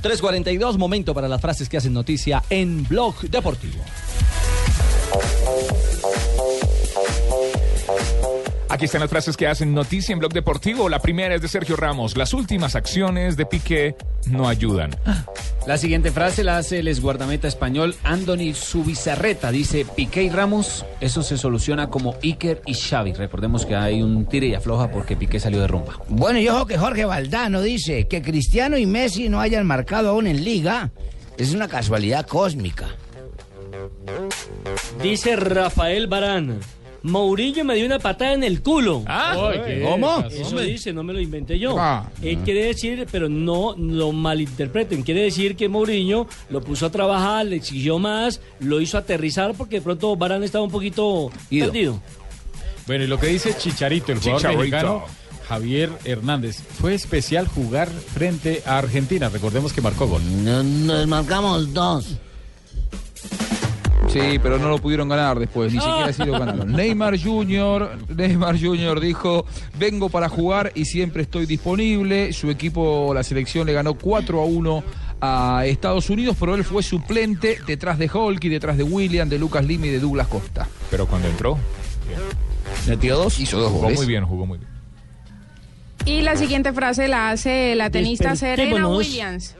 342, momento para las frases que hacen noticia en Blog Deportivo. Aquí están las frases que hacen noticia en Blog Deportivo. La primera es de Sergio Ramos. Las últimas acciones de Piqué no ayudan. La siguiente frase la hace el esguardameta español Andoni Subizarreta. Dice, Piqué y Ramos, eso se soluciona como Iker y Xavi. Recordemos que hay un tire y afloja porque Piqué salió de rumba. Bueno, y ojo que Jorge Valdano dice que Cristiano y Messi no hayan marcado aún en liga. Es una casualidad cósmica. Dice Rafael Barán. Mourinho me dio una patada en el culo. Ah, ¿Cómo? Eso dice, no me lo inventé yo. Ah. Él quiere decir, pero no lo malinterpreten, quiere decir que Mourinho lo puso a trabajar, le exigió más, lo hizo aterrizar porque de pronto Barán estaba un poquito Ido. perdido. Bueno, y lo que dice Chicharito, el jugador Chicharito. mexicano, Javier Hernández, fue especial jugar frente a Argentina. Recordemos que marcó gol. Nos marcamos dos. Sí, pero no lo pudieron ganar después, ni siquiera así lo ganaron. Neymar Jr., Neymar Jr. dijo, vengo para jugar y siempre estoy disponible. Su equipo, la selección, le ganó 4 a 1 a Estados Unidos, pero él fue suplente detrás de Hulk y detrás de William, de Lucas Lima y de Douglas Costa. Pero cuando entró, Metió dos, hizo dos jugó goles. muy bien, jugó muy bien. Y la siguiente frase la hace la tenista Serena. Williams,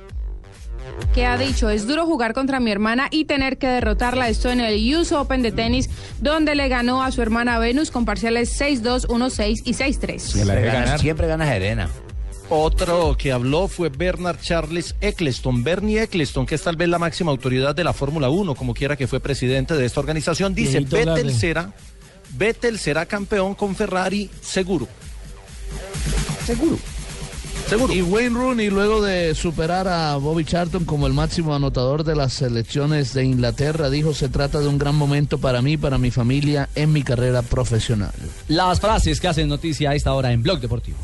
que ha dicho, es duro jugar contra mi hermana y tener que derrotarla. Esto en el US Open de tenis, donde le ganó a su hermana Venus con parciales 6-2, 1-6 y 6-3. Se la dejé Gana- ganar. siempre gana Serena. Otro que habló fue Bernard Charles Eccleston. Bernie Eccleston, que es tal vez la máxima autoridad de la Fórmula 1, como quiera que fue presidente de esta organización, dice, Vettel será, Vettel será campeón con Ferrari seguro. Seguro. Seguro. Y Wayne Rooney, luego de superar a Bobby Charlton como el máximo anotador de las selecciones de Inglaterra, dijo, se trata de un gran momento para mí, para mi familia, en mi carrera profesional. Las frases que hacen noticia a esta hora en Blog Deportivo.